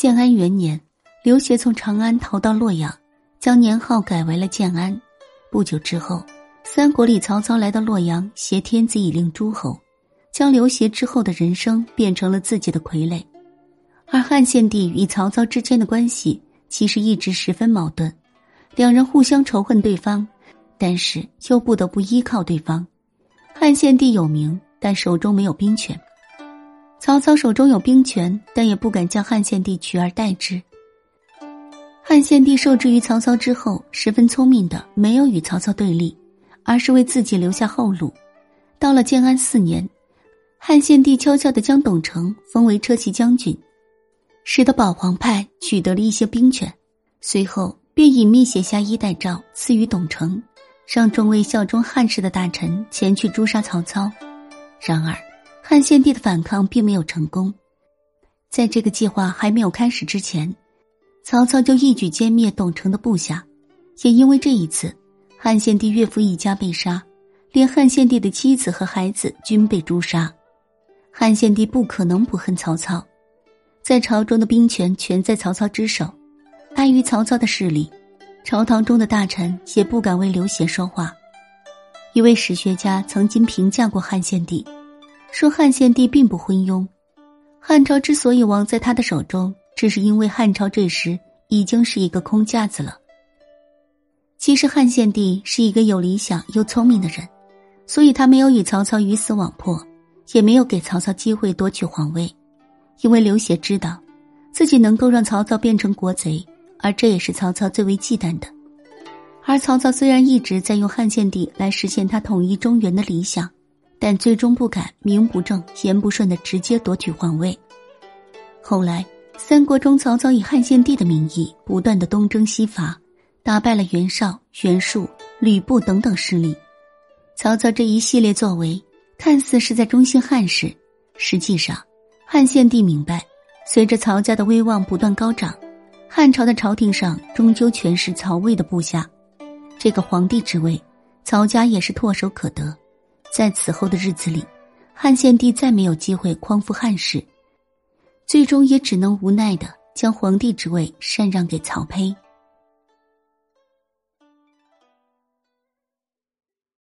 建安元年，刘协从长安逃到洛阳，将年号改为了建安。不久之后，三国里曹操来到洛阳，挟天子以令诸侯，将刘协之后的人生变成了自己的傀儡。而汉献帝与曹操之间的关系其实一直十分矛盾，两人互相仇恨对方，但是又不得不依靠对方。汉献帝有名，但手中没有兵权。曹操手中有兵权，但也不敢将汉献帝取而代之。汉献帝受制于曹操之后，十分聪明的没有与曹操对立，而是为自己留下后路。到了建安四年，汉献帝悄悄的将董承封为车骑将军，使得保皇派取得了一些兵权。随后便隐秘写下衣带诏赐予董承，让众位效忠汉室的大臣前去诛杀曹操。然而。汉献帝的反抗并没有成功，在这个计划还没有开始之前，曹操就一举歼灭董承的部下。也因为这一次，汉献帝岳父一家被杀，连汉献帝的妻子和孩子均被诛杀。汉献帝不可能不恨曹操，在朝中的兵权全在曹操之手，碍于曹操的势力，朝堂中的大臣也不敢为刘协说话。一位史学家曾经评价过汉献帝。说汉献帝并不昏庸，汉朝之所以亡在他的手中，只是因为汉朝这时已经是一个空架子了。其实汉献帝是一个有理想又聪明的人，所以他没有与曹操鱼死网破，也没有给曹操机会夺取皇位，因为刘协知道自己能够让曹操变成国贼，而这也是曹操最为忌惮的。而曹操虽然一直在用汉献帝来实现他统一中原的理想。但最终不敢名不正言不顺的直接夺取皇位。后来，三国中曹操以汉献帝的名义不断的东征西伐，打败了袁绍、袁术、吕布等等势力。曹操这一系列作为，看似是在中兴汉室，实际上，汉献帝明白，随着曹家的威望不断高涨，汉朝的朝廷上终究全是曹魏的部下，这个皇帝之位，曹家也是唾手可得。在此后的日子里，汉献帝再没有机会匡扶汉室，最终也只能无奈的将皇帝之位禅让给曹丕。